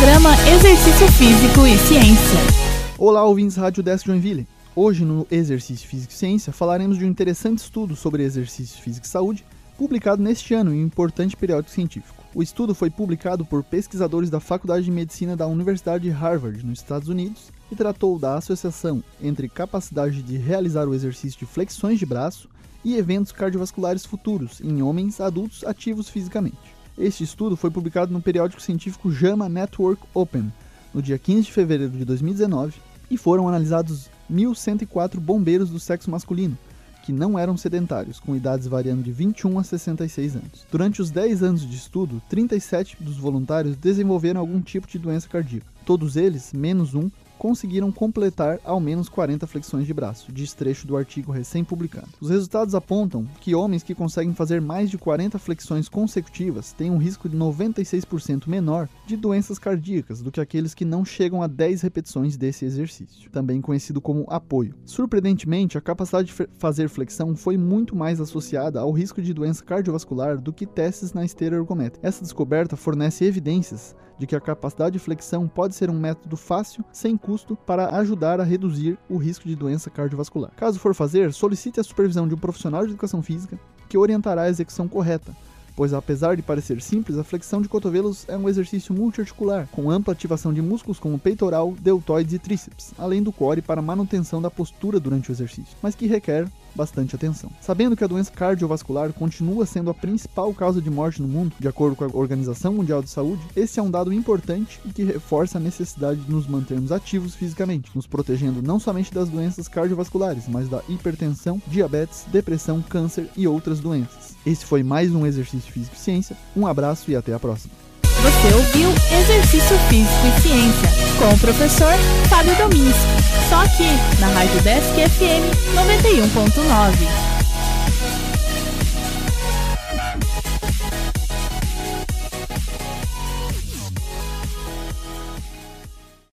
Programa Exercício Físico e Ciência. Olá, ouvintes Rádio Desk Joinville. Hoje, no Exercício Físico e Ciência, falaremos de um interessante estudo sobre exercício físico e saúde, publicado neste ano em um importante periódico científico. O estudo foi publicado por pesquisadores da Faculdade de Medicina da Universidade de Harvard, nos Estados Unidos, e tratou da associação entre capacidade de realizar o exercício de flexões de braço e eventos cardiovasculares futuros em homens adultos ativos fisicamente. Este estudo foi publicado no periódico científico JAMA Network Open, no dia 15 de fevereiro de 2019, e foram analisados 1.104 bombeiros do sexo masculino, que não eram sedentários, com idades variando de 21 a 66 anos. Durante os 10 anos de estudo, 37 dos voluntários desenvolveram algum tipo de doença cardíaca. Todos eles, menos um, conseguiram completar ao menos 40 flexões de braço, diz trecho do artigo recém-publicado. Os resultados apontam que homens que conseguem fazer mais de 40 flexões consecutivas têm um risco de 96% menor de doenças cardíacas do que aqueles que não chegam a 10 repetições desse exercício, também conhecido como apoio. Surpreendentemente, a capacidade de fazer flexão foi muito mais associada ao risco de doença cardiovascular do que testes na esteira ergométrica. Essa descoberta fornece evidências de que a capacidade de flexão pode ser um método fácil, sem custo, para ajudar a reduzir o risco de doença cardiovascular. Caso for fazer, solicite a supervisão de um profissional de educação física que orientará a execução correta, pois apesar de parecer simples, a flexão de cotovelos é um exercício multiarticular, com ampla ativação de músculos como peitoral, deltoides e tríceps, além do core para manutenção da postura durante o exercício, mas que requer bastante atenção. Sabendo que a doença cardiovascular continua sendo a principal causa de morte no mundo, de acordo com a Organização Mundial de Saúde, esse é um dado importante e que reforça a necessidade de nos mantermos ativos fisicamente, nos protegendo não somente das doenças cardiovasculares, mas da hipertensão, diabetes, depressão, câncer e outras doenças. Esse foi mais um exercício físico ciência. Um abraço e até a próxima. Você ouviu Exercício Físico e Ciência com o professor Fábio Dominski. Só aqui na Rádio Desk FM 91.9.